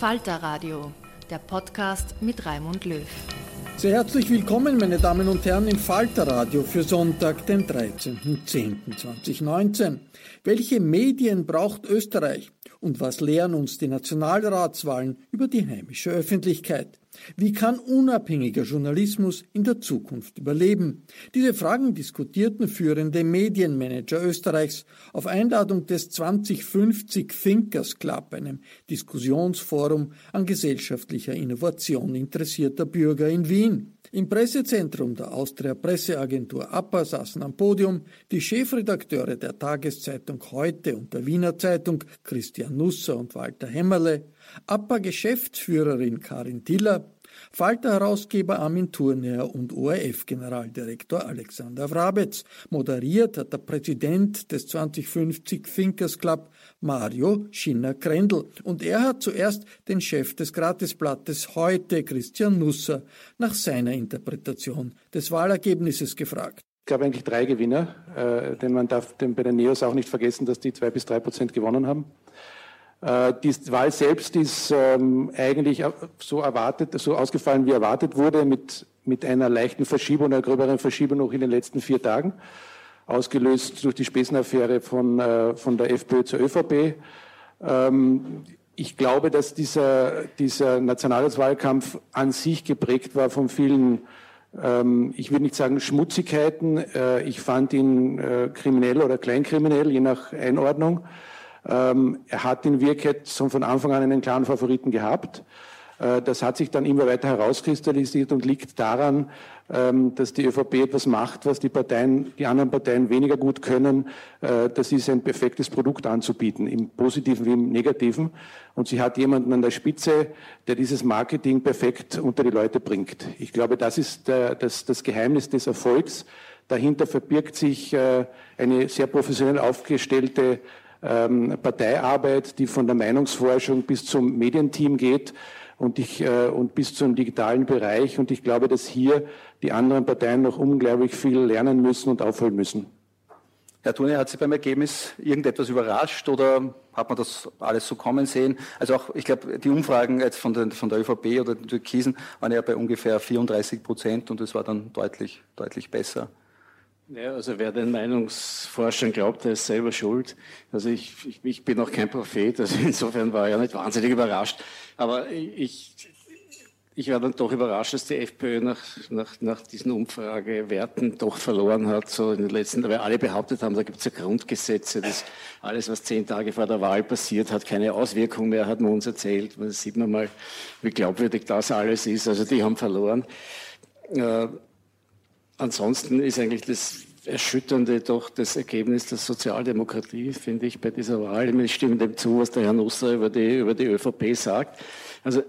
Falter Radio, der Podcast mit Raimund Löw. Sehr herzlich willkommen, meine Damen und Herren, im Falter Radio für Sonntag, den 13.10.2019. Welche Medien braucht Österreich? Und was lehren uns die Nationalratswahlen über die heimische Öffentlichkeit? Wie kann unabhängiger Journalismus in der Zukunft überleben? Diese Fragen diskutierten führende Medienmanager Österreichs auf Einladung des 2050 Thinkers Club, einem Diskussionsforum an gesellschaftlicher Innovation interessierter Bürger in Wien. Im Pressezentrum der Austria Presseagentur APA saßen am Podium die Chefredakteure der Tageszeitung Heute und der Wiener Zeitung Christian Nusser und Walter Hämmerle, APA-Geschäftsführerin Karin Tiller, Falter-Herausgeber Armin Thurnherr und ORF-Generaldirektor Alexander Wrabetz. Moderiert hat der Präsident des 2050 Thinkers Club Mario Schinner-Krendl. Und er hat zuerst den Chef des Gratisblattes heute, Christian Nusser, nach seiner Interpretation des Wahlergebnisses gefragt. Ich glaube eigentlich drei Gewinner, äh, denn man darf denn bei den Neos auch nicht vergessen, dass die zwei bis drei Prozent gewonnen haben. Äh, die Wahl selbst ist ähm, eigentlich so erwartet, so ausgefallen, wie erwartet wurde, mit, mit einer leichten Verschiebung, einer gröberen Verschiebung noch in den letzten vier Tagen, ausgelöst durch die Spesenaffäre von, äh, von der FPÖ zur ÖVP. Ähm, ich glaube, dass dieser, dieser Nationalratswahlkampf an sich geprägt war von vielen, ähm, ich würde nicht sagen Schmutzigkeiten, äh, ich fand ihn äh, kriminell oder kleinkriminell, je nach Einordnung. Ähm, er hat in Wirklichkeit schon von Anfang an einen klaren Favoriten gehabt. Äh, das hat sich dann immer weiter herauskristallisiert und liegt daran, ähm, dass die ÖVP etwas macht, was die Parteien, die anderen Parteien weniger gut können. Äh, das ist ein perfektes Produkt anzubieten, im Positiven wie im Negativen. Und sie hat jemanden an der Spitze, der dieses Marketing perfekt unter die Leute bringt. Ich glaube, das ist das, das Geheimnis des Erfolgs. Dahinter verbirgt sich äh, eine sehr professionell aufgestellte ähm, Parteiarbeit, die von der Meinungsforschung bis zum Medienteam geht und, ich, äh, und bis zum digitalen Bereich. Und ich glaube, dass hier die anderen Parteien noch unglaublich viel lernen müssen und aufholen müssen. Herr Thune, hat Sie beim Ergebnis irgendetwas überrascht oder hat man das alles so kommen sehen? Also auch, ich glaube, die Umfragen jetzt von, den, von der ÖVP oder den Türkisen waren ja bei ungefähr 34 Prozent und es war dann deutlich, deutlich besser. Ja, also wer den Meinungsforschern glaubt, der ist selber schuld. Also ich, ich, ich bin auch kein Prophet, also insofern war ich ja nicht wahnsinnig überrascht. Aber ich, ich war dann doch überrascht, dass die FPÖ nach, nach, nach diesen Umfragewerten doch verloren hat, so in den letzten, weil alle behauptet haben, da gibt es ja Grundgesetze, dass alles, was zehn Tage vor der Wahl passiert, hat keine Auswirkung mehr, hat man uns erzählt. Da sieht man mal, wie glaubwürdig das alles ist. Also die haben verloren. Ansonsten ist eigentlich das Erschütternde doch das Ergebnis der Sozialdemokratie, finde ich, bei dieser Wahl. Ich stimme dem zu, was der Herr Nusser über die, über die ÖVP sagt. Also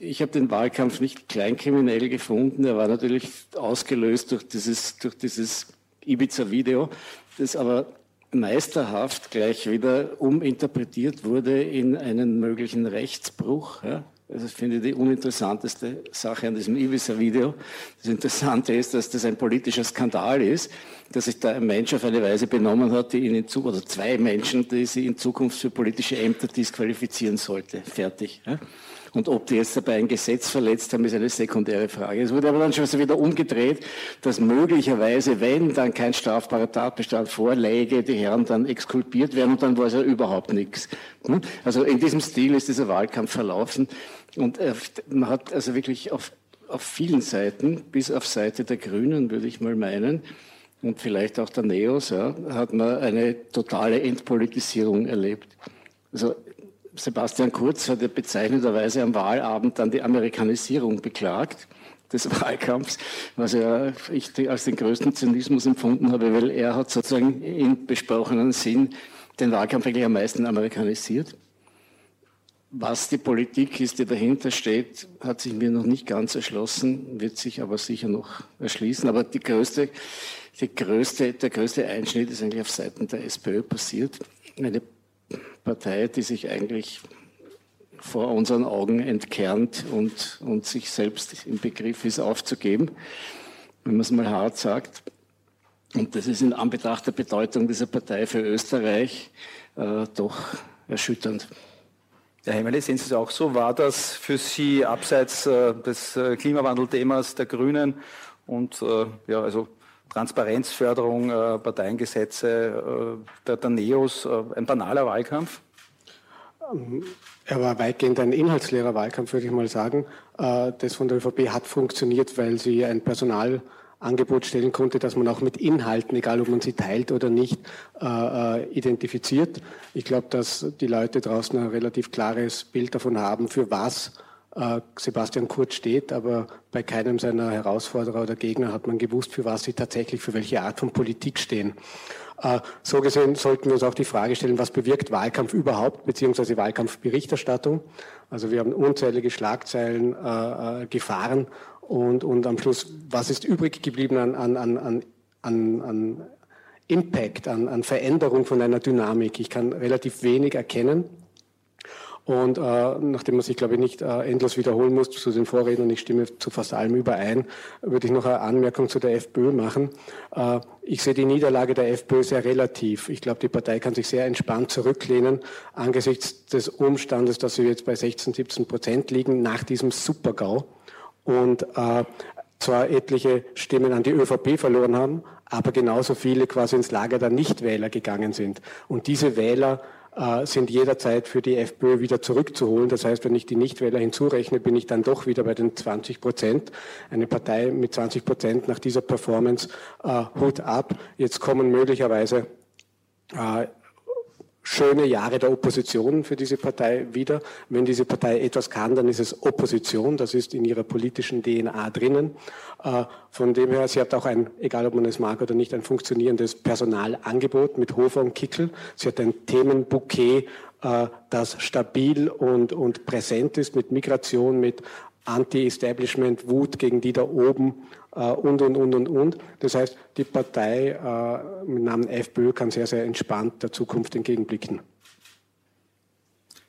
ich habe den Wahlkampf nicht kleinkriminell gefunden. Er war natürlich ausgelöst durch dieses, durch dieses Ibiza-Video, das aber meisterhaft gleich wieder uminterpretiert wurde in einen möglichen Rechtsbruch. Ja? Also ich finde die uninteressanteste Sache an diesem Ibiza-Video. Das Interessante ist, dass das ein politischer Skandal ist, dass sich da ein Mensch auf eine Weise benommen hat, die ihn in Zukunft, oder zwei Menschen, die sie in Zukunft für politische Ämter disqualifizieren sollte. Fertig. Ja? Und ob die jetzt dabei ein Gesetz verletzt haben, ist eine sekundäre Frage. Es wurde aber dann schon wieder umgedreht, dass möglicherweise, wenn dann kein strafbarer Tatbestand vorläge, die Herren dann exkulpiert werden und dann war es ja überhaupt nichts. Hm? Also in diesem Stil ist dieser Wahlkampf verlaufen und äh, man hat also wirklich auf, auf vielen Seiten, bis auf Seite der Grünen, würde ich mal meinen, und vielleicht auch der Neos, ja, hat man eine totale Entpolitisierung erlebt. Also Sebastian Kurz hat ja bezeichnenderweise am Wahlabend dann die Amerikanisierung beklagt des Wahlkampfs, was ja ich als den größten Zynismus empfunden habe, weil er hat sozusagen im besprochenen Sinn den Wahlkampf eigentlich am meisten amerikanisiert. Was die Politik ist, die dahinter steht, hat sich mir noch nicht ganz erschlossen, wird sich aber sicher noch erschließen. Aber die größte, die größte, der größte Einschnitt ist eigentlich auf Seiten der SPÖ passiert. Eine Partei, die sich eigentlich vor unseren Augen entkernt und, und sich selbst im Begriff ist aufzugeben, wenn man es mal hart sagt. Und das ist in Anbetracht der Bedeutung dieser Partei für Österreich äh, doch erschütternd. Herr Hemmele, sehen Sie es auch so? War das für Sie abseits äh, des äh, Klimawandelthemas der Grünen und äh, ja, also Transparenzförderung, äh, Parteiengesetze äh, der, Neos, äh, ein banaler Wahlkampf? Ähm, er war weitgehend ein inhaltsleerer Wahlkampf, würde ich mal sagen. Das von der ÖVP hat funktioniert, weil sie ein Personalangebot stellen konnte, das man auch mit Inhalten, egal ob man sie teilt oder nicht, identifiziert. Ich glaube, dass die Leute draußen ein relativ klares Bild davon haben, für was Sebastian Kurz steht, aber bei keinem seiner Herausforderer oder Gegner hat man gewusst, für was sie tatsächlich, für welche Art von Politik stehen. Äh, so gesehen sollten wir uns auch die Frage stellen, was bewirkt Wahlkampf überhaupt, beziehungsweise Wahlkampfberichterstattung. Also wir haben unzählige Schlagzeilen äh, äh gefahren und, und am Schluss, was ist übrig geblieben an, an, an, an, an Impact, an, an Veränderung von einer Dynamik? Ich kann relativ wenig erkennen. Und äh, nachdem man sich, glaube ich, nicht äh, endlos wiederholen muss zu den Vorrednern, ich stimme zu fast allem überein, würde ich noch eine Anmerkung zu der FPÖ machen. Äh, ich sehe die Niederlage der FPÖ sehr relativ. Ich glaube, die Partei kann sich sehr entspannt zurücklehnen angesichts des Umstandes, dass sie jetzt bei 16, 17 Prozent liegen nach diesem Supergau und äh, zwar etliche Stimmen an die ÖVP verloren haben, aber genauso viele quasi ins Lager der Nichtwähler gegangen sind. Und diese Wähler äh, sind jederzeit für die FPÖ wieder zurückzuholen. Das heißt, wenn ich die Nichtwähler hinzurechne, bin ich dann doch wieder bei den 20 Prozent. Eine Partei mit 20 Prozent nach dieser Performance, äh, Hut ab. Jetzt kommen möglicherweise äh, schöne Jahre der Opposition für diese Partei wieder. Wenn diese Partei etwas kann, dann ist es Opposition. Das ist in ihrer politischen DNA drinnen. Äh, von dem her, sie hat auch ein, egal ob man es mag oder nicht, ein funktionierendes Personalangebot mit Hofer und Kickel. Sie hat ein Themenbouquet, äh, das stabil und, und präsent ist mit Migration, mit Anti-Establishment, Wut gegen die da oben äh, und, und, und, und, und. Das heißt, die Partei äh, mit Namen FPÖ kann sehr, sehr entspannt der Zukunft entgegenblicken.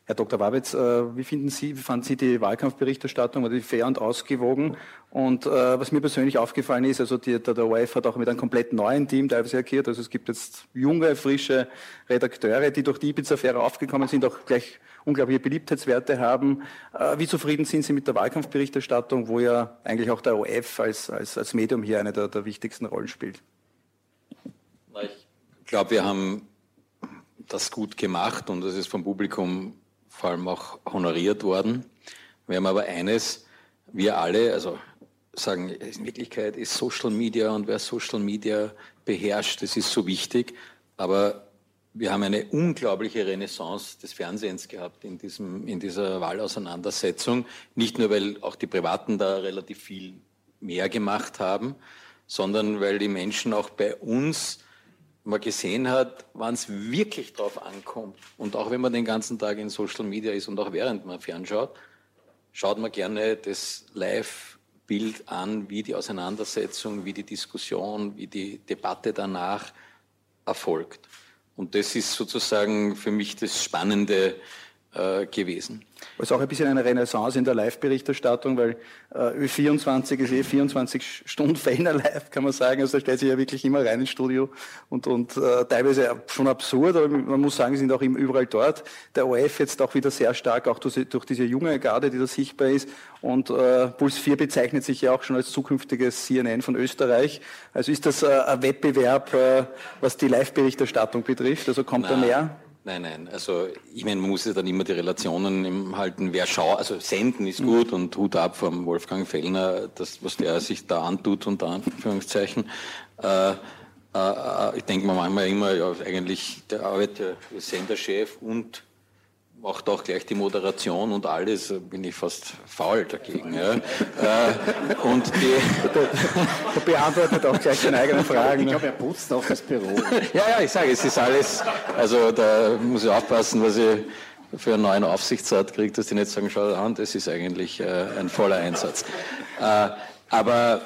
Herr Dr. Wabitz, äh, wie finden Sie, wie fanden Sie die Wahlkampfberichterstattung? War die fair und ausgewogen? Und äh, was mir persönlich aufgefallen ist, also die, der, der ORF hat auch mit einem komplett neuen Team teilweise agiert. Also es gibt jetzt junge, frische Redakteure, die durch die Ibiza-Affäre aufgekommen sind, auch gleich unglaubliche Beliebtheitswerte haben. Äh, wie zufrieden sind Sie mit der Wahlkampfberichterstattung, wo ja eigentlich auch der ORF als, als, als Medium hier eine der, der wichtigsten Rollen spielt? Ich glaube, wir haben das gut gemacht und das ist vom Publikum vor allem auch honoriert worden. Wir haben aber eines, wir alle, also sagen, in Wirklichkeit ist Social Media und wer Social Media beherrscht, das ist so wichtig, aber wir haben eine unglaubliche Renaissance des Fernsehens gehabt in, diesem, in dieser Wahlauseinandersetzung. Nicht nur, weil auch die Privaten da relativ viel mehr gemacht haben, sondern weil die Menschen auch bei uns mal gesehen hat, wann es wirklich drauf ankommt. Und auch wenn man den ganzen Tag in Social Media ist und auch während man fernschaut, schaut man gerne das Live-Bild an, wie die Auseinandersetzung, wie die Diskussion, wie die Debatte danach erfolgt. Und das ist sozusagen für mich das Spannende äh, gewesen. Es ist auch ein bisschen eine Renaissance in der Live-Berichterstattung, weil äh, 24 ist eh 24 Stunden Feiner live, kann man sagen. Also da stellt sich ja wirklich immer rein ins Studio und, und äh, teilweise schon absurd, aber man muss sagen, sie sind auch überall dort. Der OF jetzt auch wieder sehr stark, auch durch, durch diese junge Garde, die da sichtbar ist. Und äh, Puls 4 bezeichnet sich ja auch schon als zukünftiges CNN von Österreich. Also ist das äh, ein Wettbewerb, äh, was die Live-Berichterstattung betrifft? Also kommt Na. da mehr? Nein, nein. Also ich meine, man muss ja dann immer die Relationen im halten. Wer schaut, also senden ist gut und Hut ab vom Wolfgang Fellner, das, was der sich da antut, unter Anführungszeichen. Äh, äh, ich denke mir manchmal immer, ja, eigentlich der arbeitet als Senderchef und macht auch gleich die Moderation und alles, bin ich fast faul dagegen. Ja. Äh, und die beantwortet auch gleich seine eigenen Fragen. Ich ne? glaube, er putzt auch das Büro. Ja, ja, ich sage, es ist alles, also da muss ich aufpassen, was ich für einen neuen Aufsichtsrat kriege, dass die nicht sagen, schau an, das ist eigentlich äh, ein voller Einsatz. Äh, aber,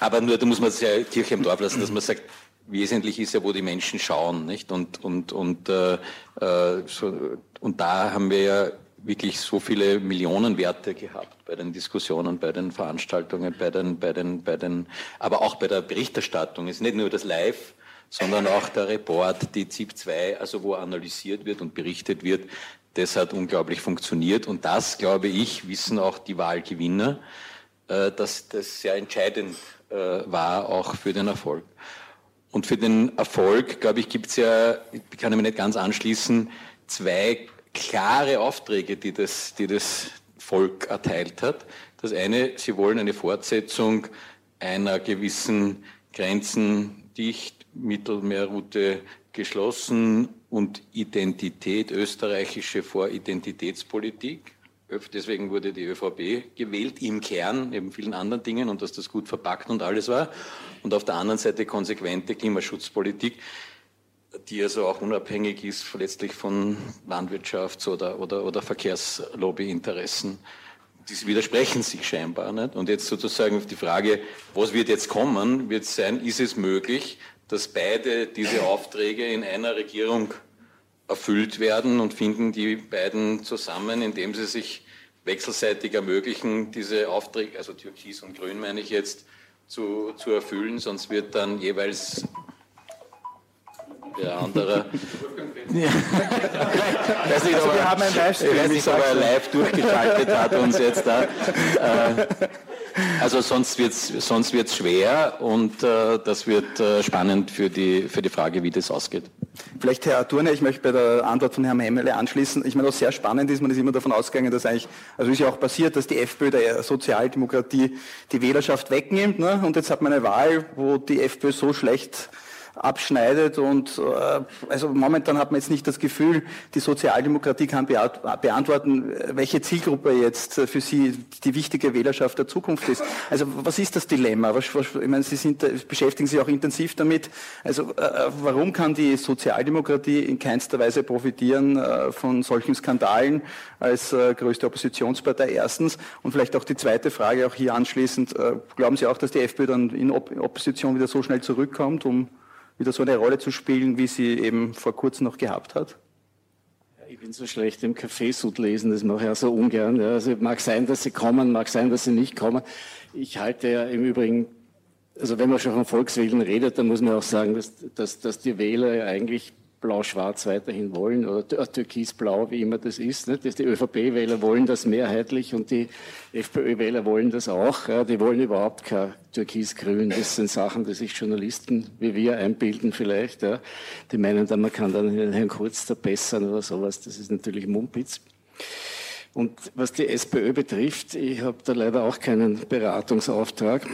aber nur, da muss man es ja Kirche im Dorf lassen, dass man sagt, wesentlich ist ja, wo die Menschen schauen, nicht? Und, und, und, äh, äh, so, und da haben wir ja wirklich so viele Millionenwerte gehabt bei den Diskussionen, bei den Veranstaltungen, bei den, bei den, bei den, aber auch bei der Berichterstattung. Es ist nicht nur das Live, sondern auch der Report, die ZIP 2, also wo analysiert wird und berichtet wird, das hat unglaublich funktioniert. Und das, glaube ich, wissen auch die Wahlgewinner, äh, dass das sehr entscheidend äh, war, auch für den Erfolg. Und für den Erfolg, glaube ich, gibt es ja, ich kann ich mir nicht ganz anschließen, zwei klare Aufträge, die das, die das Volk erteilt hat. Das eine, sie wollen eine Fortsetzung einer gewissen grenzendicht Mittelmeerroute geschlossen und Identität, österreichische vor Identitätspolitik. Deswegen wurde die ÖVP gewählt, im Kern, neben vielen anderen Dingen, und dass das gut verpackt und alles war. Und auf der anderen Seite konsequente Klimaschutzpolitik, die also auch unabhängig ist letztlich von Landwirtschafts- oder, oder, oder Verkehrslobbyinteressen. Die widersprechen sich scheinbar. Nicht? Und jetzt sozusagen auf die Frage, was wird jetzt kommen, wird sein, ist es möglich, dass beide diese Aufträge in einer Regierung erfüllt werden und finden die beiden zusammen, indem sie sich wechselseitig ermöglichen, diese Aufträge, also Türkis und Grün meine ich jetzt, zu, zu erfüllen, sonst wird dann jeweils der andere. Ja. Weiß nicht, Also wir haben ein Livestream, ich weiß ich nicht, ob er live durchgeschaltet hat uns jetzt da. Äh, Also sonst wird es sonst wird's schwer und äh, das wird äh, spannend für die, für die Frage, wie das ausgeht. Vielleicht Herr Turner, ich möchte bei der Antwort von Herrn Hemmele anschließen. Ich meine, was sehr spannend ist, man ist immer davon ausgegangen, dass eigentlich, also ist ja auch passiert, dass die FPÖ der Sozialdemokratie die Wählerschaft wegnimmt. Ne? Und jetzt hat man eine Wahl, wo die FPÖ so schlecht abschneidet und äh, also momentan hat man jetzt nicht das Gefühl, die Sozialdemokratie kann beant- beantworten, welche Zielgruppe jetzt für Sie die wichtige Wählerschaft der Zukunft ist. Also was ist das Dilemma? Ich meine, Sie sind, beschäftigen sich auch intensiv damit. Also äh, warum kann die Sozialdemokratie in keinster Weise profitieren äh, von solchen Skandalen als größte Oppositionspartei erstens? Und vielleicht auch die zweite Frage auch hier anschließend. Glauben Sie auch, dass die FPÖ dann in Op Opposition wieder so schnell zurückkommt, um wieder so eine Rolle zu spielen, wie sie eben vor kurzem noch gehabt hat? Ich bin so schlecht im Kaffeesud lesen, das mache ich auch so ungern. Ja. Also mag sein, dass sie kommen, mag sein, dass sie nicht kommen. Ich halte ja im Übrigen, also wenn man schon von Volkswählen redet, dann muss man auch sagen, dass, dass, dass die Wähler ja eigentlich blau-schwarz weiterhin wollen oder tür- türkis-blau, wie immer das ist. Nicht? Das- Die ÖVP-Wähler wollen das mehrheitlich und die FPÖ-Wähler wollen das auch. Ja. Die wollen überhaupt kein türkis-grün. Das sind Sachen, die sich Journalisten wie wir einbilden vielleicht. Ja. Die meinen dann, man kann dann Herrn Kurz verbessern oder sowas. Das ist natürlich Mumpitz. Und was die SPÖ betrifft, ich habe da leider auch keinen Beratungsauftrag.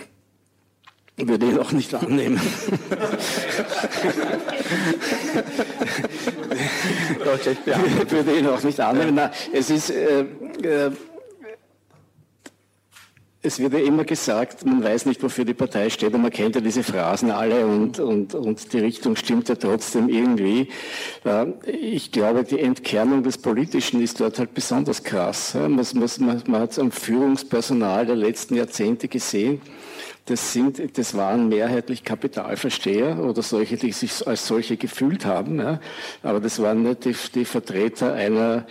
Ich würde ihn auch nicht annehmen. würde ihn auch nicht annehmen. Es ist, äh, äh, es wird ja immer gesagt, man weiß nicht, wofür die Partei steht, und man kennt ja diese Phrasen alle und, und, und die Richtung stimmt ja trotzdem irgendwie. Ich glaube, die Entkernung des Politischen ist dort halt besonders krass. Man, man, man hat es am Führungspersonal der letzten Jahrzehnte gesehen. Das, sind, das waren mehrheitlich Kapitalversteher oder solche, die sich als solche gefühlt haben. Aber das waren nicht die, die Vertreter einer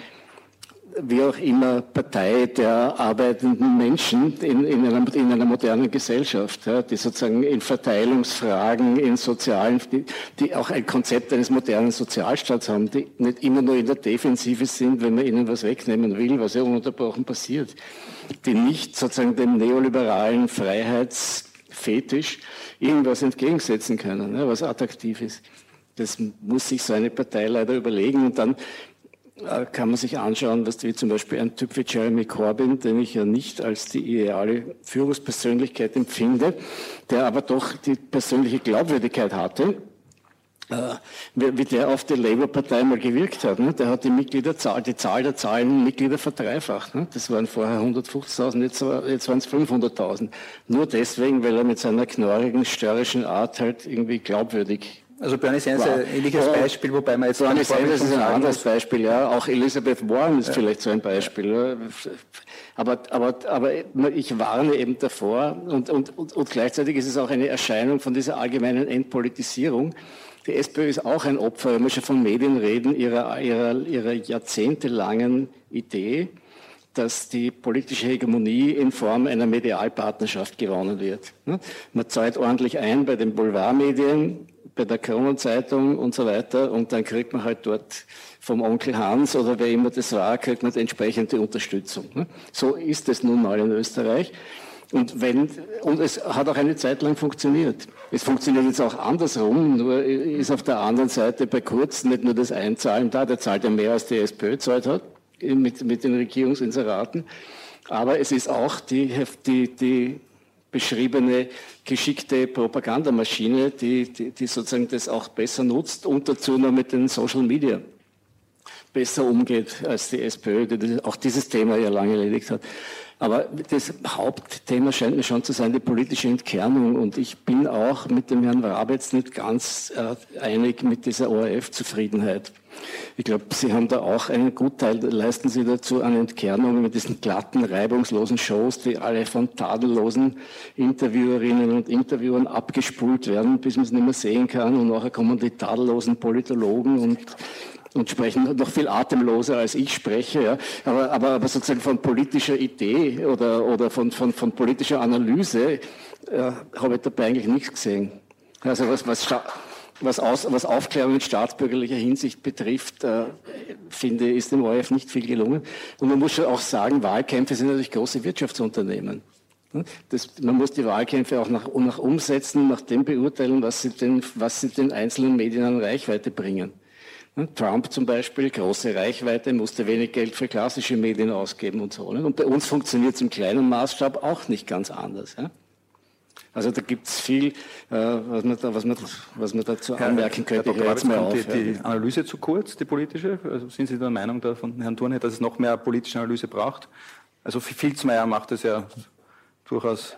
wie auch immer Partei der arbeitenden Menschen in, in, einer, in einer, modernen Gesellschaft, ja, die sozusagen in Verteilungsfragen, in sozialen, die, die, auch ein Konzept eines modernen Sozialstaats haben, die nicht immer nur in der Defensive sind, wenn man ihnen was wegnehmen will, was ja ununterbrochen passiert, die nicht sozusagen dem neoliberalen Freiheitsfetisch irgendwas entgegensetzen können, ja, was attraktiv ist. Das muss sich so eine Partei leider überlegen und dann kann man sich anschauen, was wie zum Beispiel ein Typ wie Jeremy Corbyn, den ich ja nicht als die ideale Führungspersönlichkeit empfinde, der aber doch die persönliche Glaubwürdigkeit hatte, äh, wie der auf die Labour-Partei mal gewirkt hat. Ne? Der hat die Mitgliederzahl, die Zahl der zahlenden Mitglieder verdreifacht. Ne? Das waren vorher 150.000, jetzt, jetzt waren es 500.000. Nur deswegen, weil er mit seiner knorrigen, störrischen Art halt irgendwie glaubwürdig also Bernie Sanders ist ein ähnliches Beispiel, wobei man jetzt... Bernie Sanders ist ein anderes Beispiel, ja. Auch Elizabeth Warren ist ja. vielleicht so ein Beispiel. Ja. Aber, aber, aber ich warne eben davor und, und, und, und gleichzeitig ist es auch eine Erscheinung von dieser allgemeinen Entpolitisierung. Die SPÖ ist auch ein Opfer, wenn wir schon von Medien reden, ihrer, ihrer, ihrer jahrzehntelangen Idee, dass die politische Hegemonie in Form einer Medialpartnerschaft gewonnen wird. Man zahlt ordentlich ein bei den Boulevardmedien, bei der Kronenzeitung und so weiter und dann kriegt man halt dort vom Onkel Hans oder wer immer das war, kriegt man entsprechende Unterstützung. Ne? So ist es nun mal in Österreich. Und, wenn, und es hat auch eine Zeit lang funktioniert. Es funktioniert jetzt auch andersrum, nur ist auf der anderen Seite bei Kurz nicht nur das Einzahlen da, der zahlt ja mehr als die SPÖ zahlt hat mit, mit den Regierungsinseraten, aber es ist auch die, die, die beschriebene geschickte Propagandamaschine, die, die, die, sozusagen das auch besser nutzt und dazu noch mit den Social Media besser umgeht als die SPÖ, die auch dieses Thema ja lange erledigt hat. Aber das Hauptthema scheint mir schon zu sein, die politische Entkernung. Und ich bin auch mit dem Herrn Rabetz nicht ganz äh, einig mit dieser ORF-Zufriedenheit. Ich glaube, Sie haben da auch einen Gutteil, leisten Sie dazu an Entkernung mit diesen glatten, reibungslosen Shows, die alle von tadellosen Interviewerinnen und Interviewern abgespult werden, bis man es nicht mehr sehen kann. Und nachher kommen die tadellosen Politologen und und sprechen noch viel atemloser als ich spreche, ja. aber, aber, aber sozusagen von politischer Idee oder, oder von, von, von politischer Analyse äh, habe ich dabei eigentlich nichts gesehen. Also was, was, was, aus, was Aufklärung in staatsbürgerlicher Hinsicht betrifft, äh, finde ist dem ORF nicht viel gelungen. Und man muss schon auch sagen, Wahlkämpfe sind natürlich große Wirtschaftsunternehmen. Das, man muss die Wahlkämpfe auch nach, nach umsetzen, nach dem beurteilen, was sie, den, was sie den einzelnen Medien an Reichweite bringen. Trump zum Beispiel, große Reichweite, musste wenig Geld für klassische Medien ausgeben und so. Und bei uns funktioniert es im kleinen Maßstab auch nicht ganz anders. Also da gibt es viel, äh, was, man da, was, man, was man dazu anmerken könnte. Herr Dr. Mal die, die, Analyse zu kurz, die politische? Also sind Sie der Meinung da von Herrn Thurne, dass es noch mehr politische Analyse braucht? Also Filzmeier macht es ja durchaus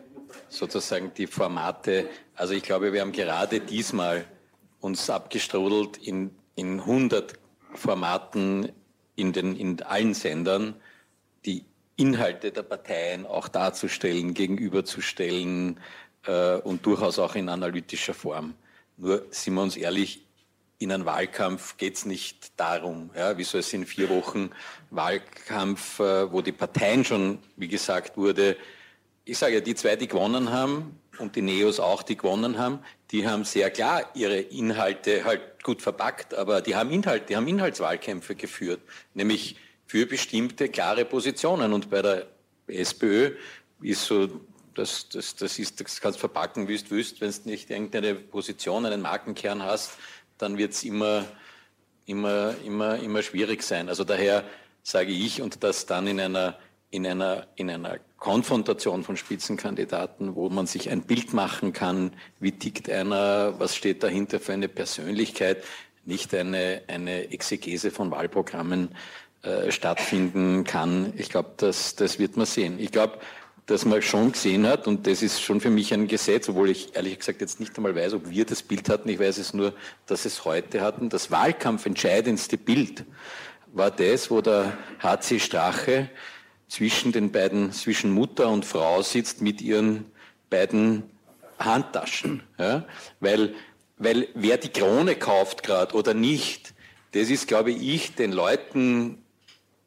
Sozusagen die Formate, also ich glaube, wir haben gerade diesmal uns abgestrudelt in, in 100 Formaten in, den, in allen Sendern, die Inhalte der Parteien auch darzustellen, gegenüberzustellen äh, und durchaus auch in analytischer Form. Nur sind wir uns ehrlich, in einem Wahlkampf geht es nicht darum, ja, wie soll es in vier Wochen Wahlkampf, äh, wo die Parteien schon, wie gesagt wurde, ich sage ja, die zwei, die gewonnen haben und die Neos auch, die gewonnen haben, die haben sehr klar ihre Inhalte halt gut verpackt, aber die haben Inhalt, die haben Inhaltswahlkämpfe geführt, nämlich für bestimmte klare Positionen. Und bei der SPÖ ist so, das, das, das, ist, das kannst verpacken, wie du willst, wenn du nicht irgendeine Position, einen Markenkern hast, dann wird es immer, immer, immer, immer schwierig sein. Also daher sage ich, und das dann in einer, in einer, in einer Konfrontation von Spitzenkandidaten, wo man sich ein Bild machen kann, wie tickt einer, was steht dahinter für eine Persönlichkeit, nicht eine, eine Exegese von Wahlprogrammen äh, stattfinden kann. Ich glaube, das, das wird man sehen. Ich glaube, dass man schon gesehen hat, und das ist schon für mich ein Gesetz, obwohl ich ehrlich gesagt jetzt nicht einmal weiß, ob wir das Bild hatten, ich weiß es nur, dass es heute hatten, das wahlkampfentscheidendste Bild war das, wo der HC Strache zwischen den beiden, zwischen Mutter und Frau sitzt mit ihren beiden Handtaschen. Ja? Weil, weil wer die Krone kauft gerade oder nicht, das ist, glaube ich, den Leuten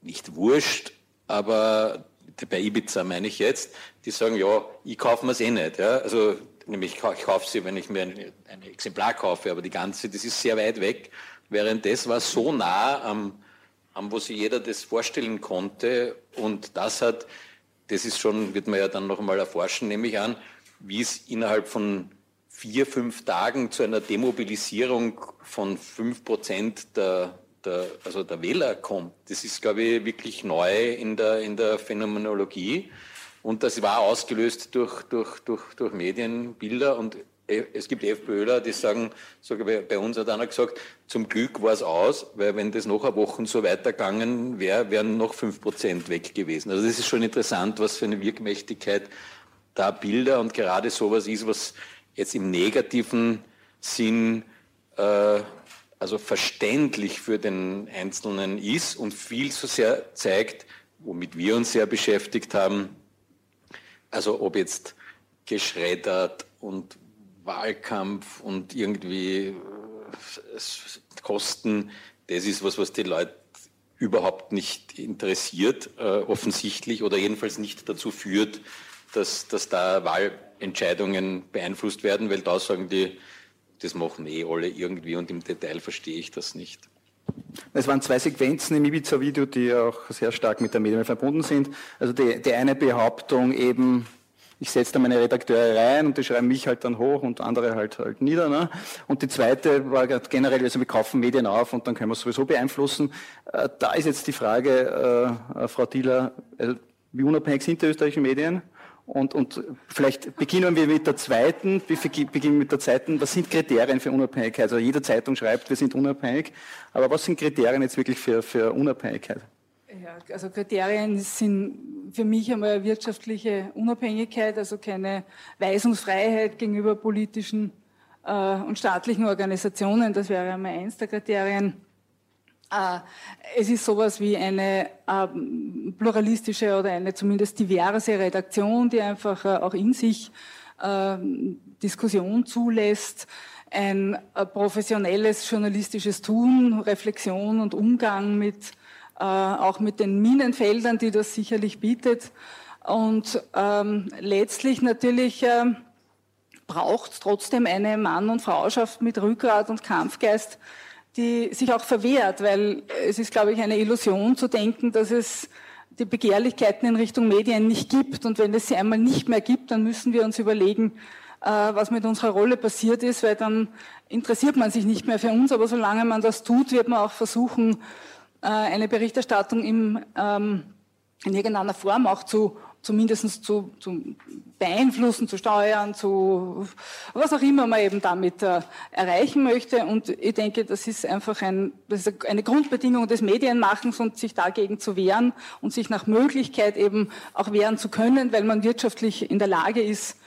nicht wurscht, aber bei Ibiza meine ich jetzt, die sagen, ja, ich kaufe mir es eh nicht. Ja? Also, nämlich ich kaufe sie, wenn ich mir ein, ein, Exemplar kaufe, aber die ganze, das ist sehr weit weg. Während das war so nah am, am, wo sich jeder das vorstellen konnte und das hat, das ist schon, wird man ja dann noch einmal erforschen, nehme ich an, wie es innerhalb von vier, fünf Tagen zu einer Demobilisierung von fünf Prozent der der, also der Wähler kommt. Das ist, glaube ich, wirklich neu in der, in der Phänomenologie. Und das war ausgelöst durch, durch, durch, durch Medienbilder und es gibt FPÖler, die sagen, sogar bei uns hat einer gesagt, zum Glück war es aus, weil wenn das noch eine Woche so weitergegangen wäre, wären noch fünf Prozent weg gewesen. Also das ist schon interessant, was für eine Wirkmächtigkeit da Bilder und gerade sowas ist, was jetzt im negativen Sinn äh, also verständlich für den Einzelnen ist und viel zu sehr zeigt, womit wir uns sehr beschäftigt haben, also ob jetzt geschreddert und Wahlkampf und irgendwie äh, Kosten, das ist was, was die Leute überhaupt nicht interessiert, äh, offensichtlich, oder jedenfalls nicht dazu führt, dass, dass da Wahlentscheidungen beeinflusst werden, weil da sagen die, das machen eh alle irgendwie und im Detail verstehe ich das nicht. Es waren zwei Sequenzen im Ibiza-Video, die auch sehr stark mit der Medien verbunden sind. Also die, die eine Behauptung eben, ich setze da meine Redakteure rein und die schreiben mich halt dann hoch und andere halt halt nieder. Ne? Und die zweite war generell, also wir kaufen Medien auf und dann können wir es sowieso beeinflussen. Äh, da ist jetzt die Frage, äh, Frau Thieler, äh, wie unabhängig sind die österreichischen Medien? Und, und vielleicht beginnen wir mit der zweiten, wir beginnen mit der zweiten, was sind Kriterien für Unabhängigkeit? Also jede Zeitung schreibt, wir sind unabhängig, aber was sind Kriterien jetzt wirklich für, für Unabhängigkeit? Ja, also Kriterien sind für mich einmal wirtschaftliche Unabhängigkeit, also keine Weisungsfreiheit gegenüber politischen äh, und staatlichen Organisationen, das wäre einmal eins der Kriterien. Äh, es ist sowas wie eine ähm, pluralistische oder eine zumindest diverse Redaktion, die einfach äh, auch in sich ähm, Diskussion zulässt, ein äh, professionelles journalistisches Tun, Reflexion und Umgang mit auch mit den Minenfeldern, die das sicherlich bietet. Und ähm, letztlich natürlich äh, braucht es trotzdem eine Mann- und Frauschaft mit Rückgrat und Kampfgeist, die sich auch verwehrt, weil es ist, glaube ich, eine Illusion zu denken, dass es die Begehrlichkeiten in Richtung Medien nicht gibt. Und wenn es sie einmal nicht mehr gibt, dann müssen wir uns überlegen, äh, was mit unserer Rolle passiert ist, weil dann interessiert man sich nicht mehr für uns. Aber solange man das tut, wird man auch versuchen, äh, eine Berichterstattung im, ähm, in irgendeiner Form auch zu zumindest zu, zu beeinflussen, zu steuern, zu was auch immer man eben damit äh, erreichen möchte. Und ich denke, das ist einfach ein, das ist eine Grundbedingung des Medienmachens und sich dagegen zu wehren und sich nach Möglichkeit eben auch wehren zu können, weil man wirtschaftlich in der Lage ist,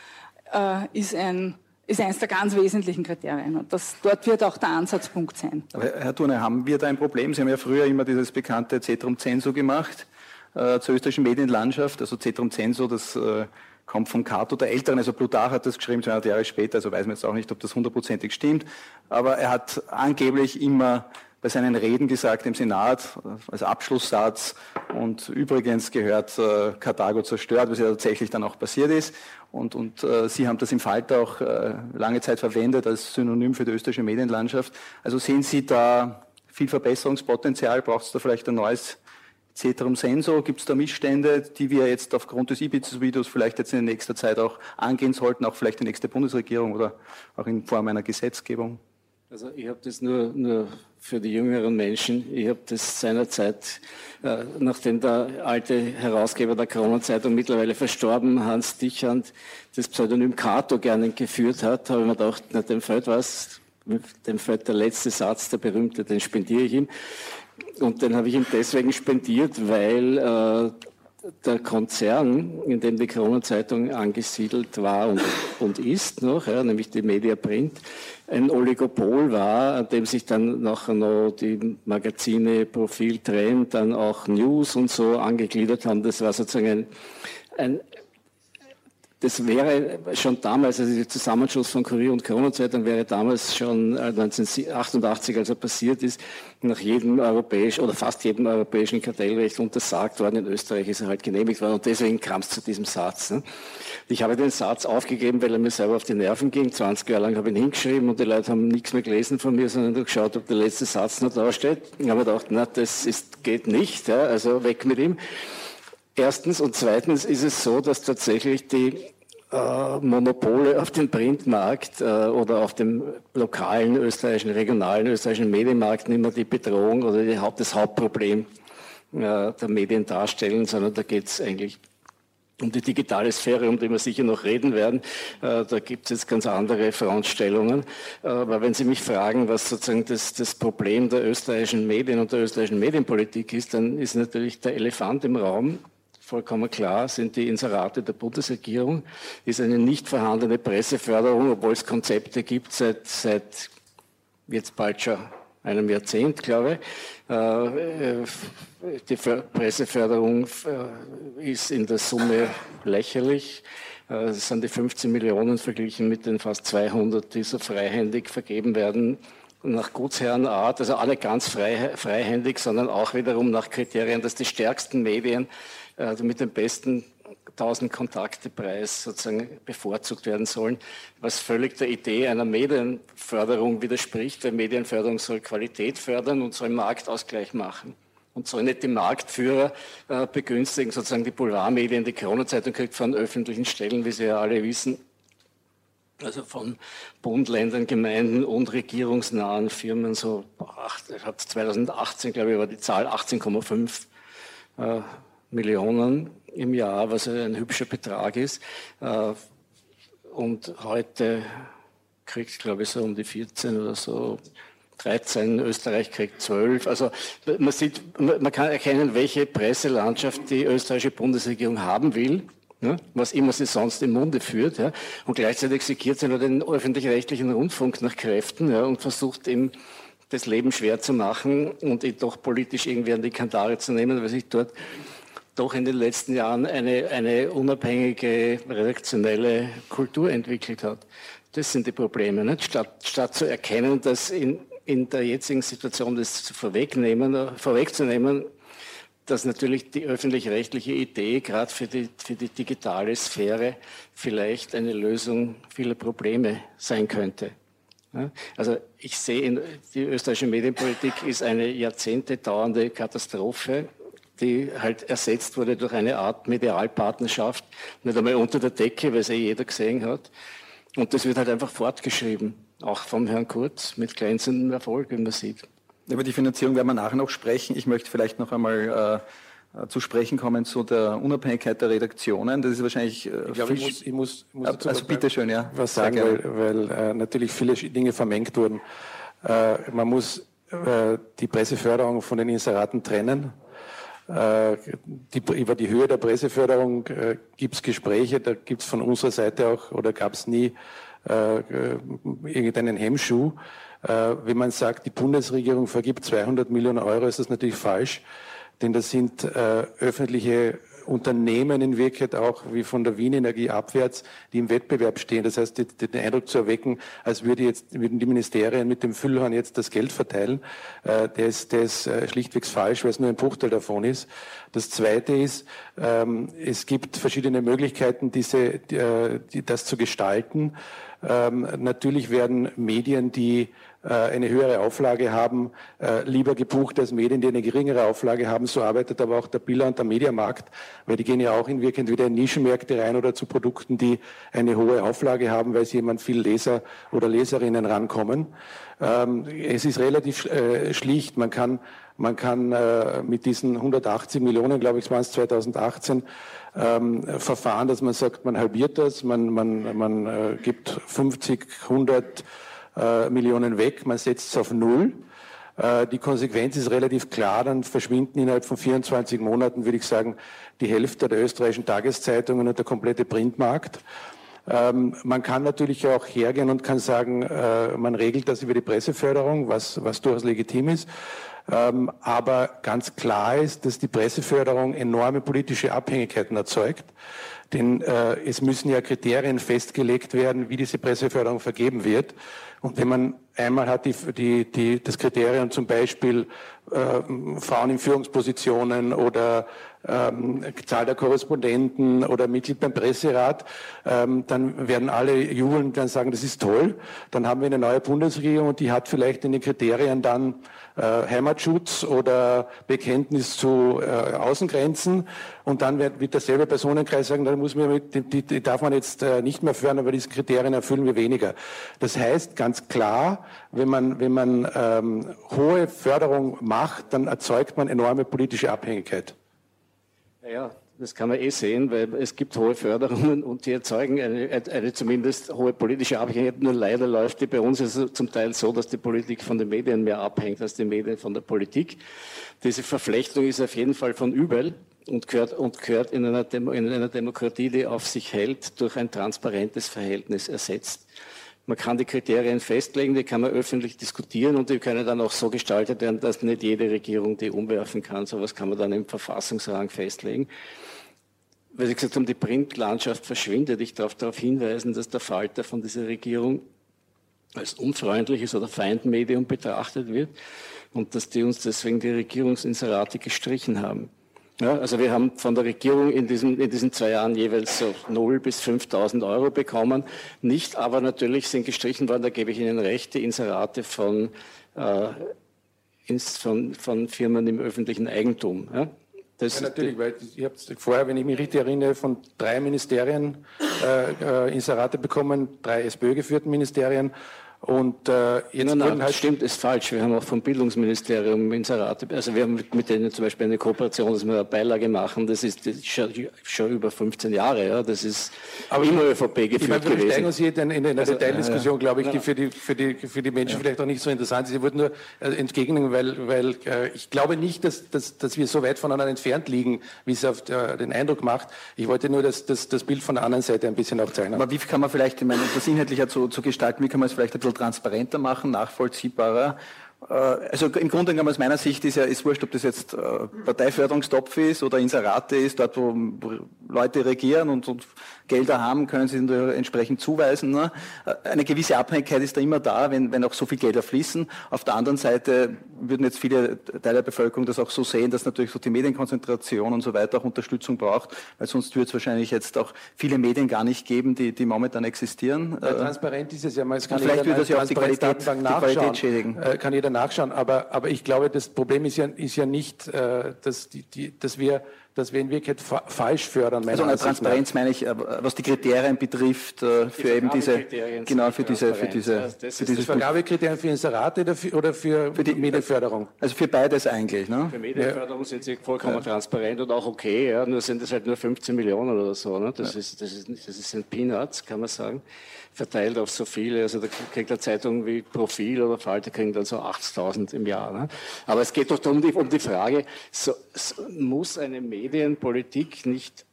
äh, ist ein ist eines der ganz wesentlichen Kriterien. Und das, dort wird auch der Ansatzpunkt sein. Aber Herr Thurne, haben wir da ein Problem? Sie haben ja früher immer dieses bekannte Cetrum Censo gemacht äh, zur österreichischen Medienlandschaft. Also Cetrum Censo, das äh, kommt von Cato der Älteren, also Plutarch hat das geschrieben, 200 Jahre später, also weiß man jetzt auch nicht, ob das hundertprozentig stimmt, aber er hat angeblich immer bei seinen Reden gesagt im Senat als Abschlusssatz und übrigens gehört äh, Karthago zerstört, was ja tatsächlich dann auch passiert ist. Und, und äh, Sie haben das im Falter auch äh, lange Zeit verwendet als Synonym für die österreichische Medienlandschaft. Also sehen Sie da viel Verbesserungspotenzial? Braucht es da vielleicht ein neues Ceterum Senso? Gibt es da Missstände, die wir jetzt aufgrund des Ibiza-Videos vielleicht jetzt in nächster Zeit auch angehen sollten, auch vielleicht die nächste Bundesregierung oder auch in Form einer Gesetzgebung? Also ich habe das nur, nur für die jüngeren Menschen. Ich habe das seinerzeit, äh, nachdem der alte Herausgeber der Kronenzeitung mittlerweile verstorben, Hans Dichand, das Pseudonym Cato gerne geführt hat, habe ich mir gedacht, na, dem fällt was, dem fällt der letzte Satz, der berühmte, den spendiere ich ihm. Und den habe ich ihm deswegen spendiert, weil äh, der Konzern, in dem die Kronenzeitung angesiedelt war und, und ist noch, ja, nämlich die Media Print, ein Oligopol war, an dem sich dann nachher noch die Magazine Profil Trend, dann auch News und so angegliedert haben. Das war sozusagen ein, ein das wäre schon damals, also der Zusammenschluss von Kurier und Kronenzeitung wäre damals schon 1988, äh, als er passiert ist, nach jedem europäischen oder fast jedem europäischen Kartellrecht untersagt worden. In Österreich ist er halt genehmigt worden und deswegen kam es zu diesem Satz. Ne? Ich habe den Satz aufgegeben, weil er mir selber auf die Nerven ging. 20 Jahre lang habe ich ihn hingeschrieben und die Leute haben nichts mehr gelesen von mir, sondern nur geschaut, ob der letzte Satz noch da steht. Ich habe gedacht, na, das ist, geht nicht, also weg mit ihm. Erstens und zweitens ist es so, dass tatsächlich die äh, Monopole auf dem Printmarkt äh, oder auf dem lokalen österreichischen, regionalen österreichischen Medienmarkt nicht mehr die Bedrohung oder die, das Hauptproblem äh, der Medien darstellen, sondern da geht es eigentlich um die digitale Sphäre, um die wir sicher noch reden werden. Äh, da gibt es jetzt ganz andere Frontstellungen. Äh, aber wenn Sie mich fragen, was sozusagen das, das Problem der österreichischen Medien und der österreichischen Medienpolitik ist, dann ist natürlich der Elefant im Raum, vollkommen klar, sind die Inserate der Bundesregierung, ist eine nicht vorhandene Presseförderung, obwohl es Konzepte gibt seit, seit jetzt bald schon einem Jahrzehnt, glaube ich. Äh, die Presseförderung äh, ist in der Summe lächerlich. Äh, das sind die 15 Millionen verglichen mit den fast 200, die so freihändig vergeben werden nach Gutsherrenart, also alle ganz frei, freihändig, sondern auch wiederum nach Kriterien, dass die stärksten Medien also mit dem besten 1000 Kontakte-Preis sozusagen bevorzugt werden sollen, was völlig der Idee einer Medienförderung widerspricht, weil Medienförderung soll Qualität fördern und soll Marktausgleich machen. Und soll nicht die Marktführer äh, begünstigen, sozusagen die Boulevardmedien, die Corona-Zeitung kriegt von öffentlichen Stellen, wie Sie ja alle wissen, also von Bund, Ländern, Gemeinden und regierungsnahen Firmen, so, ach, 2018, glaube ich, war die Zahl 18,5 äh, Millionen im Jahr, was ein hübscher Betrag ist. Äh, und heute kriegt, glaube ich, so um die 14 oder so 13, Österreich kriegt 12. Also man sieht, man kann erkennen, welche Presselandschaft die österreichische Bundesregierung haben will. Ja, was immer sie sonst im Munde führt. Ja, und gleichzeitig segiert sie nur den öffentlich-rechtlichen Rundfunk nach Kräften ja, und versucht ihm das Leben schwer zu machen und ihn doch politisch irgendwie an die Kantare zu nehmen, weil sich dort doch in den letzten Jahren eine, eine unabhängige redaktionelle Kultur entwickelt hat. Das sind die Probleme. Nicht? Statt, statt zu erkennen, dass in, in der jetzigen Situation das vorwegnehmen, vorwegzunehmen, dass natürlich die öffentlich-rechtliche Idee gerade für die, für die digitale Sphäre vielleicht eine Lösung vieler Probleme sein könnte. Also ich sehe, die österreichische Medienpolitik ist eine Jahrzehnte dauernde Katastrophe die halt ersetzt wurde durch eine Art Medialpartnerschaft, nicht einmal unter der Decke, weil es eh jeder gesehen hat. Und das wird halt einfach fortgeschrieben, auch vom Herrn Kurz, mit glänzendem Erfolg, wie man sieht. Über die Finanzierung werden wir nachher noch sprechen. Ich möchte vielleicht noch einmal äh, zu sprechen kommen zu der Unabhängigkeit der Redaktionen. Das ist wahrscheinlich. Äh, ich glaube, ich muss, ich muss, muss also, also bitte schön, ja. Was sagen, weil, weil äh, natürlich viele Dinge vermengt wurden. Äh, man muss äh, die Presseförderung von den Inseraten trennen. Äh, die, über die Höhe der Presseförderung äh, gibt es Gespräche, da gibt es von unserer Seite auch oder gab es nie äh, irgendeinen Hemmschuh. Äh, wenn man sagt, die Bundesregierung vergibt 200 Millionen Euro, ist das natürlich falsch, denn das sind äh, öffentliche Unternehmen in Wirklichkeit auch wie von der Wien Energie abwärts, die im Wettbewerb stehen. Das heißt, den, Eindruck zu erwecken, als würde jetzt, würden die Ministerien mit dem Füllhorn jetzt das Geld verteilen, äh, der ist, der ist äh, schlichtweg falsch, weil es nur ein Bruchteil davon ist. Das Zweite ist, ähm, es gibt verschiedene Möglichkeiten, diese, die, äh, das zu gestalten. Ähm, natürlich werden Medien, die eine höhere Auflage haben, äh, lieber gebucht als Medien, die eine geringere Auflage haben. So arbeitet aber auch der Biller und der Mediamarkt, weil die gehen ja auch in Wirklichkeit wieder in Nischenmärkte rein oder zu Produkten, die eine hohe Auflage haben, weil sie jemand viel Leser oder Leserinnen rankommen. Ähm, es ist relativ äh, schlicht. Man kann, man kann mit diesen 180 Millionen, glaube ich, waren es 2018, ähm, Verfahren, dass man sagt, man halbiert das, man, man, man äh, gibt 50, 100 äh, Millionen weg, man setzt es auf Null. Äh, die Konsequenz ist relativ klar, dann verschwinden innerhalb von 24 Monaten, würde ich sagen, die Hälfte der österreichischen Tageszeitungen und der komplette Printmarkt. Ähm, man kann natürlich auch hergehen und kann sagen, äh, man regelt das über die Presseförderung, was, was durchaus legitim ist. Ähm, aber ganz klar ist, dass die Presseförderung enorme politische Abhängigkeiten erzeugt. Denn äh, es müssen ja Kriterien festgelegt werden, wie diese Presseförderung vergeben wird. Und wenn man einmal hat die, die, die, das Kriterium zum Beispiel äh, Frauen in Führungspositionen oder ähm, Zahl der Korrespondenten oder Mitglied beim Presserat, ähm, dann werden alle jubeln und dann sagen, das ist toll. Dann haben wir eine neue Bundesregierung und die hat vielleicht in den Kriterien dann Heimatschutz oder Bekenntnis zu äh, Außengrenzen und dann wird, wird derselbe Personenkreis sagen, dann muss man mit, die, die darf man jetzt äh, nicht mehr fördern, aber diese Kriterien erfüllen wir weniger. Das heißt ganz klar, wenn man, wenn man ähm, hohe Förderung macht, dann erzeugt man enorme politische Abhängigkeit. Ja, das kann man eh sehen, weil es gibt hohe Förderungen und die erzeugen eine, eine zumindest hohe politische Abhängigkeit. Nur leider läuft die bei uns also zum Teil so, dass die Politik von den Medien mehr abhängt als die Medien von der Politik. Diese Verflechtung ist auf jeden Fall von übel und gehört, und gehört in, einer Demo, in einer Demokratie, die auf sich hält, durch ein transparentes Verhältnis ersetzt. Man kann die Kriterien festlegen, die kann man öffentlich diskutieren und die können dann auch so gestaltet werden, dass nicht jede Regierung die umwerfen kann. So etwas kann man dann im Verfassungsrang festlegen. Weil Sie gesagt haben, die Printlandschaft verschwindet. Ich darf darauf hinweisen, dass der Falter von dieser Regierung als unfreundliches oder Feindmedium betrachtet wird und dass die uns deswegen die Regierungsinserate gestrichen haben. Ja, also wir haben von der Regierung in diesen, in diesen zwei Jahren jeweils so 0 bis 5.000 Euro bekommen. Nicht, aber natürlich sind gestrichen worden, da gebe ich Ihnen recht, die Inserate von, äh, von, von Firmen im öffentlichen Eigentum. Ja? Das ja, natürlich, weil ich habe vorher, wenn ich mich richtig erinnere, von drei Ministerien äh, äh, Inserate bekommen, drei SPÖ-geführten Ministerien und äh, jetzt nein, nein, halt stimmt, ist falsch. Wir haben auch vom Bildungsministerium Inserate, also wir haben mit, mit denen zum Beispiel eine Kooperation, dass wir eine Beilage machen. Das ist, das ist schon, schon, über 15 Jahre. Ja, das ist Aber immer ÖVP geführt ich meine, wir gewesen. uns hier in, in einer also, Detaildiskussion, ja, glaube ich, die für die für die für die Menschen ja. vielleicht auch nicht so interessant ist. Ich würde nur äh, entgegnen, weil weil äh, ich glaube nicht, dass, dass dass wir so weit voneinander entfernt liegen, wie es auf äh, den Eindruck macht. Ich wollte nur das, das das Bild von der anderen Seite ein bisschen aufzeichnen. Aber wie kann man vielleicht, ich meine, das inhaltlicher zu, zu gestalten, wie kann man es vielleicht ein bisschen transparenter machen, nachvollziehbarer. Äh, also im Grunde genommen aus meiner Sicht ist ja ist wurscht, ob das jetzt äh, Parteiförderungstopf ist oder Inserate ist, dort wo Leute regieren und, und Gelder haben, können sie entsprechend zuweisen. Ne? Äh, eine gewisse Abhängigkeit ist da immer da, wenn, wenn auch so viel Gelder fließen. Auf der anderen Seite würden jetzt viele Teile der Bevölkerung das auch so sehen, dass natürlich so die Medienkonzentration und so weiter auch Unterstützung braucht, weil sonst würde es wahrscheinlich jetzt auch viele Medien gar nicht geben, die, die momentan existieren. Ja, transparent ist es ja mal. Es kann vielleicht würde das ja auch die Qualität, die Qualität schädigen. Kann jeder nachschauen. Aber, aber ich glaube, das Problem ist ja, ist ja nicht, äh, dass, die, die, dass wir dass wir in Wirklichkeit fa falsch fördern. Also eine Transparenz meine ich, äh, was die Kriterien betrifft, äh, für die eben diese, genau, für diese, für diese, also das für diese Vergabekriterien für Inserate oder für, oder für, für die Medienförderung? Also für beides eigentlich, ne? Für Medienförderung sind sie vollkommen ja. transparent und auch okay, ja, nur sind das halt nur 15 Millionen oder so, ne? Das ja. ist, das ist, das ist ein Peanuts, kann man sagen verteilt auf so viele. Also da kriegt eine Zeitung wie Profil oder Falte kriegen dann so 80.000 im Jahr. Ne? Aber es geht doch um die, um die Frage, so, so, muss eine Medienpolitik nicht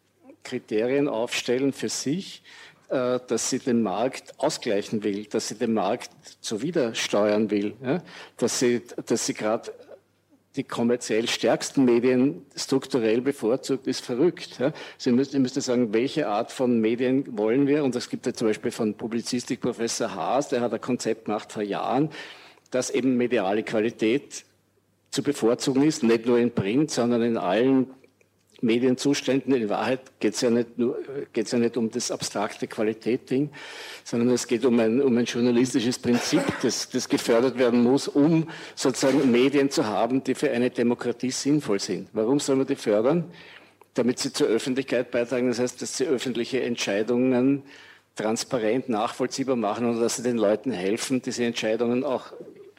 Kriterien aufstellen für sich, äh, dass sie den Markt ausgleichen will, dass sie den Markt zuwider steuern will, dass sie, dass sie gerade die kommerziell stärksten Medien strukturell bevorzugt, ist verrückt. Sie müsste, müsste sagen, welche Art von Medien wollen wir? Und es gibt ja zum Beispiel von Publizistik Professor Haas, der hat ein Konzept gemacht vor Jahren, dass eben mediale Qualität zu bevorzugen ist, nicht nur in Print, sondern in allen Medienzuständen. In Wahrheit geht es ja, nicht ja nicht um das abstrakte Qualität-Ding, sondern es geht um ein, um ein journalistisches Prinzip, das, das gefördert werden muss, um sozusagen Medien zu haben, die für eine Demokratie sinnvoll sind. Warum soll man die fördern? Damit sie zur Öffentlichkeit beitragen, das heißt, dass sie öffentliche Entscheidungen transparent nachvollziehbar machen und dass sie den Leuten helfen, diese Entscheidungen auch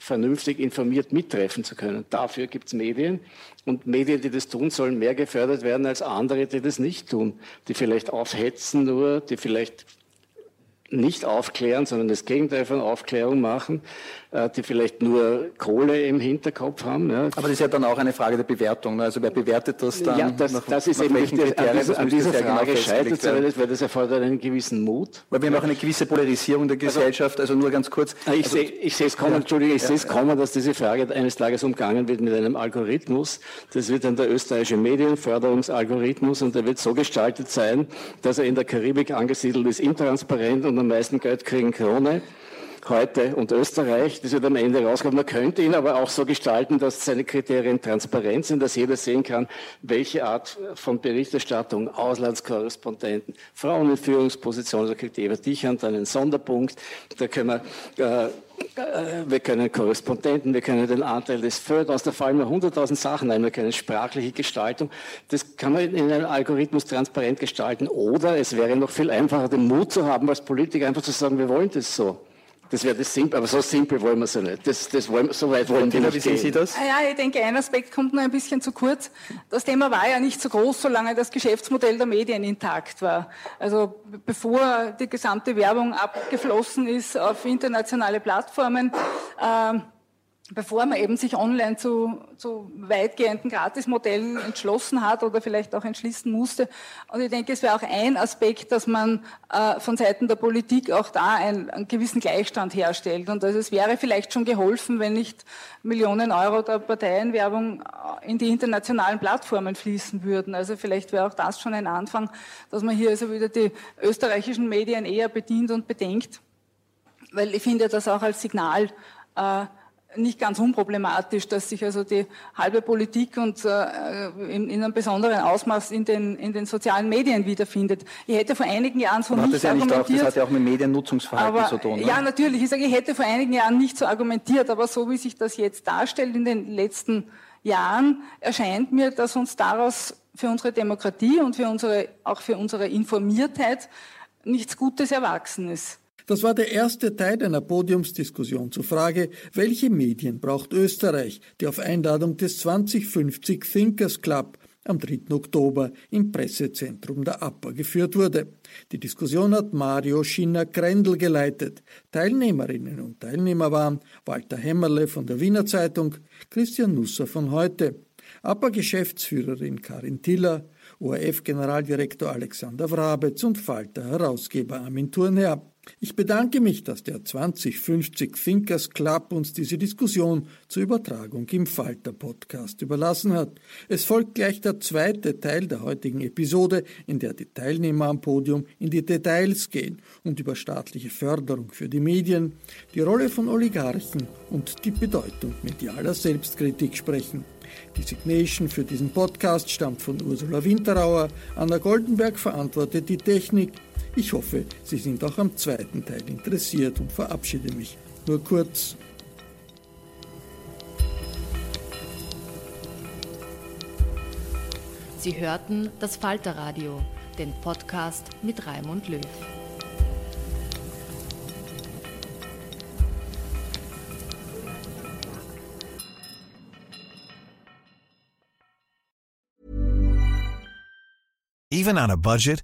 vernünftig informiert mittreffen zu können. Dafür gibt es Medien. Und Medien, die das tun, sollen mehr gefördert werden als andere, die das nicht tun, die vielleicht aufhetzen nur, die vielleicht nicht aufklären, sondern das Gegenteil von Aufklärung machen, die vielleicht nur Kohle im Hinterkopf haben. Ja. Aber das ist ja dann auch eine Frage der Bewertung. Ne? Also wer bewertet das dann? Ja, das, nach, das ist eben nicht, an, dieser, an dieser Frage genau scheitert weil das erfordert einen gewissen Mut. Weil wir haben auch eine gewisse Polarisierung der also- Gesellschaft, also, also nur ganz kurz. Ich also, sehe ich sehe es kommen, ja, Entschuldige, ich ja, sehe es kommen, dass diese Frage eines Tages umgangen wird mit einem Algorithmus. Das wird dann der österreichische Medienförderungsalgorithmus und der wird so gestaltet sein, dass er in der Karibik angesiedelt ist, intransparent und am meisten Geld kriegen Krone heute und Österreich, das wird am Ende rauskommen. Man könnte ihn aber auch so gestalten, dass seine Kriterien transparent sind, dass jeder sehen kann, welche Art von Berichterstattung, Auslandskorrespondenten, Frauen in Führungspositionen, da kriegt Eva Dichand einen Sonderpunkt, da können wir, äh, wir können Korrespondenten, wir können den Anteil des Förders, da fallen mir hunderttausend Sachen ein, wir können sprachliche Gestaltung. Das kann man in einem Algorithmus transparent gestalten. Oder es wäre noch viel einfacher, den Mut zu haben, als Politiker einfach zu sagen, wir wollen das so. Das wäre das simpel, aber so simpel wollen wir es ja nicht. Das, das wollen, so weit wollen wir nicht Wie sehen Sie das? Ah ja, ich denke, ein Aspekt kommt nur ein bisschen zu kurz. Das Thema war ja nicht so groß, solange das Geschäftsmodell der Medien intakt war. Also bevor die gesamte Werbung abgeflossen ist auf internationale Plattformen, äh, bevor man eben sich online zu, zu weitgehenden Gratismodellen entschlossen hat oder vielleicht auch entschließen musste. Und ich denke, es wäre auch ein Aspekt, dass man äh, von Seiten der Politik auch da einen, einen, gewissen Gleichstand herstellt. Und also es wäre vielleicht schon geholfen, wenn nicht Millionen Euro der Parteienwerbung äh, in die internationalen Plattformen fließen würden. Also vielleicht wäre auch das schon ein Anfang, dass man hier also wieder die österreichischen Medien eher bedient und bedenkt. Weil ich finde das auch als Signal äh, nicht ganz unproblematisch, dass sich also die halbe Politik und äh, in, in, einem besonderen Ausmaß in den, in den sozialen Medien wiederfindet. Ich hätte vor einigen Jahren so nicht, ja nicht argumentiert. Auch, das hat ja auch mit Mediennutzungsverhalten aber, zu tun. Ne? Ja, natürlich. Ich sage, ich hätte vor einigen Jahren nicht so argumentiert, aber so wie sich das jetzt darstellt in den letzten Jahren, erscheint mir, dass uns daraus für unsere Demokratie und für unsere, auch für unsere Informiertheit nichts Gutes erwachsen ist. Das war der erste Teil einer Podiumsdiskussion zur Frage, welche Medien braucht Österreich, die auf Einladung des 2050 Thinkers Club am 3. Oktober im Pressezentrum der APA geführt wurde. Die Diskussion hat Mario Schinner-Grendel geleitet. Teilnehmerinnen und Teilnehmer waren Walter Hämmerle von der Wiener Zeitung, Christian Nusser von heute, APA-Geschäftsführerin Karin Tiller, ORF-Generaldirektor Alexander Wrabetz und Falter-Herausgeber Armin Thurnherr. Ich bedanke mich, dass der 2050 Thinkers Club uns diese Diskussion zur Übertragung im Falter Podcast überlassen hat. Es folgt gleich der zweite Teil der heutigen Episode, in der die Teilnehmer am Podium in die Details gehen und über staatliche Förderung für die Medien, die Rolle von Oligarchen und die Bedeutung medialer Selbstkritik sprechen. Die Signation für diesen Podcast stammt von Ursula Winterauer. Anna Goldenberg verantwortet die Technik. Ich hoffe, Sie sind auch am zweiten Teil interessiert und verabschiede mich nur kurz. Sie hörten das Falterradio, den Podcast mit Raimund Löw. Even on a budget